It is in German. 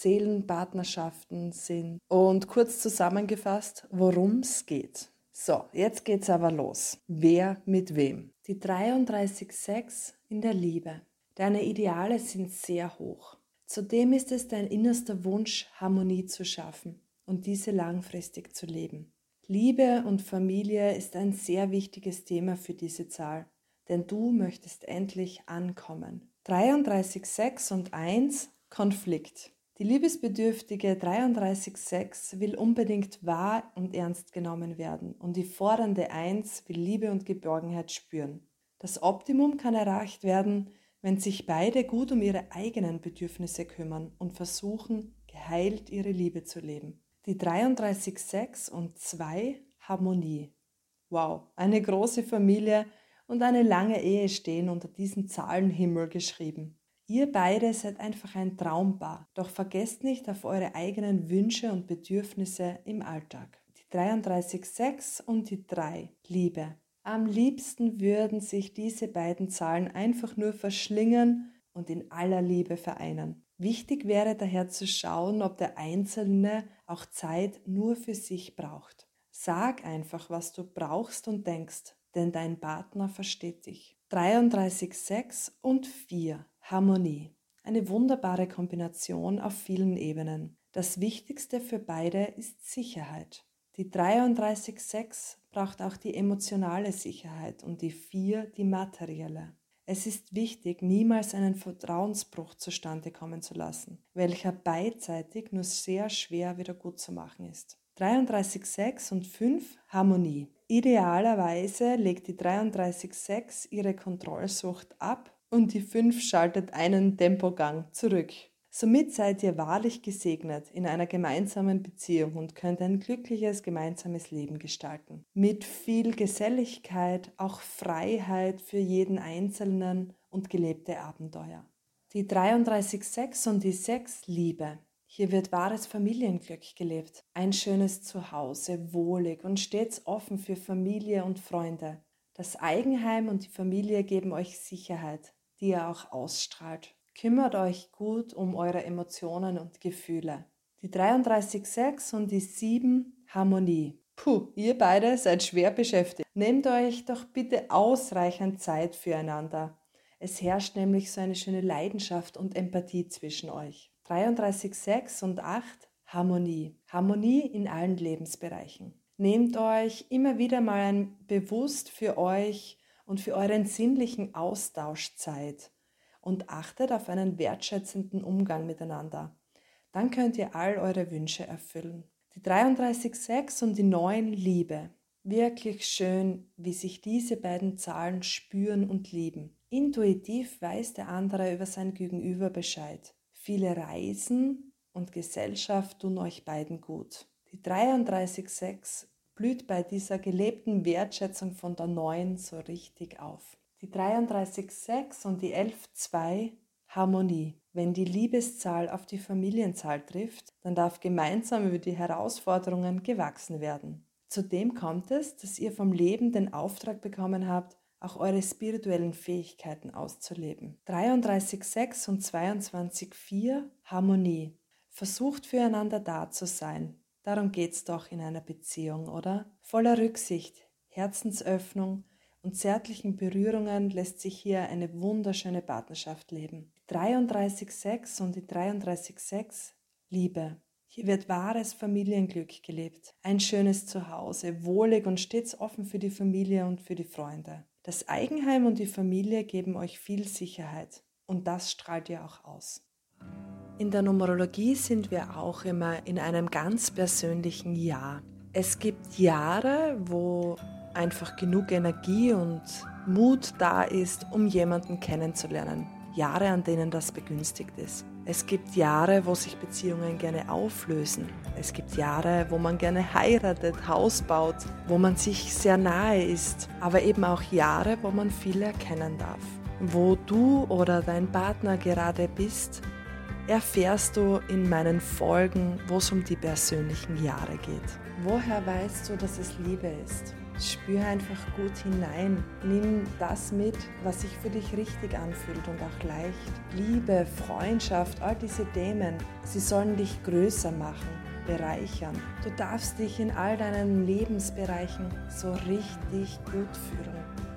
Seelenpartnerschaften sind und kurz zusammengefasst, worum es geht. So, jetzt geht's aber los. Wer mit wem? Die 33.6 in der Liebe. Deine Ideale sind sehr hoch. Zudem ist es dein innerster Wunsch, Harmonie zu schaffen und diese langfristig zu leben. Liebe und Familie ist ein sehr wichtiges Thema für diese Zahl, denn du möchtest endlich ankommen. 33, 6 und 1 Konflikt. Die liebesbedürftige 33.6 will unbedingt wahr und ernst genommen werden und die fordernde 1 will Liebe und Geborgenheit spüren. Das Optimum kann erreicht werden, wenn sich beide gut um ihre eigenen Bedürfnisse kümmern und versuchen, geheilt ihre Liebe zu leben. Die 33.6 und 2 Harmonie. Wow, eine große Familie und eine lange Ehe stehen unter diesem Zahlenhimmel geschrieben. Ihr beide seid einfach ein Traumpaar, doch vergesst nicht auf eure eigenen Wünsche und Bedürfnisse im Alltag. Die 33.6 und die 3 Liebe. Am liebsten würden sich diese beiden Zahlen einfach nur verschlingen und in aller Liebe vereinen. Wichtig wäre daher zu schauen, ob der Einzelne auch Zeit nur für sich braucht. Sag einfach, was du brauchst und denkst, denn dein Partner versteht dich. 33,6 und 4 Harmonie. Eine wunderbare Kombination auf vielen Ebenen. Das Wichtigste für beide ist Sicherheit. Die 33.6 braucht auch die emotionale Sicherheit und die 4 die materielle. Es ist wichtig, niemals einen Vertrauensbruch zustande kommen zu lassen, welcher beidseitig nur sehr schwer wieder gut zu machen ist. 33.6 und 5 Harmonie. Idealerweise legt die 33.6 ihre Kontrollsucht ab und die 5 schaltet einen Tempogang zurück. Somit seid ihr wahrlich gesegnet in einer gemeinsamen Beziehung und könnt ein glückliches gemeinsames Leben gestalten. Mit viel Geselligkeit, auch Freiheit für jeden Einzelnen und gelebte Abenteuer. Die 33.6 und die 6 Liebe. Hier wird wahres Familienglück gelebt. Ein schönes Zuhause, wohlig und stets offen für Familie und Freunde. Das Eigenheim und die Familie geben euch Sicherheit, die ihr auch ausstrahlt. Kümmert euch gut um eure Emotionen und Gefühle. Die 33.6 und die 7 Harmonie. Puh, ihr beide seid schwer beschäftigt. Nehmt euch doch bitte ausreichend Zeit füreinander. Es herrscht nämlich so eine schöne Leidenschaft und Empathie zwischen euch. 33.6 und 8 Harmonie. Harmonie in allen Lebensbereichen. Nehmt euch immer wieder mal ein bewusst für euch und für euren sinnlichen Austausch Zeit und achtet auf einen wertschätzenden Umgang miteinander. Dann könnt ihr all eure Wünsche erfüllen. Die 33.6 und die 9 Liebe. Wirklich schön, wie sich diese beiden Zahlen spüren und lieben. Intuitiv weiß der andere über sein Gegenüber Bescheid. Viele Reisen und Gesellschaft tun euch beiden gut. Die 33.6 blüht bei dieser gelebten Wertschätzung von der 9 so richtig auf. Die 33,6 und die 11,2 Harmonie. Wenn die Liebeszahl auf die Familienzahl trifft, dann darf gemeinsam über die Herausforderungen gewachsen werden. Zudem kommt es, dass ihr vom Leben den Auftrag bekommen habt, auch eure spirituellen Fähigkeiten auszuleben. 33.6 und 22.4 Harmonie. Versucht füreinander da zu sein. Darum geht's doch in einer Beziehung, oder? Voller Rücksicht, Herzensöffnung und zärtlichen Berührungen lässt sich hier eine wunderschöne Partnerschaft leben. 33.6 und die 33.6 Liebe. Hier wird wahres Familienglück gelebt. Ein schönes Zuhause, wohlig und stets offen für die Familie und für die Freunde. Das Eigenheim und die Familie geben euch viel Sicherheit und das strahlt ihr auch aus. In der Numerologie sind wir auch immer in einem ganz persönlichen Jahr. Es gibt Jahre, wo einfach genug Energie und Mut da ist, um jemanden kennenzulernen. Jahre, an denen das begünstigt ist. Es gibt Jahre, wo sich Beziehungen gerne auflösen. Es gibt Jahre, wo man gerne heiratet, Haus baut, wo man sich sehr nahe ist. Aber eben auch Jahre, wo man viel erkennen darf. Wo du oder dein Partner gerade bist, erfährst du in meinen Folgen, wo es um die persönlichen Jahre geht. Woher weißt du, dass es Liebe ist? Spür einfach gut hinein. Nimm das mit, was sich für dich richtig anfühlt und auch leicht. Liebe, Freundschaft, all diese Themen, sie sollen dich größer machen, bereichern. Du darfst dich in all deinen Lebensbereichen so richtig gut fühlen.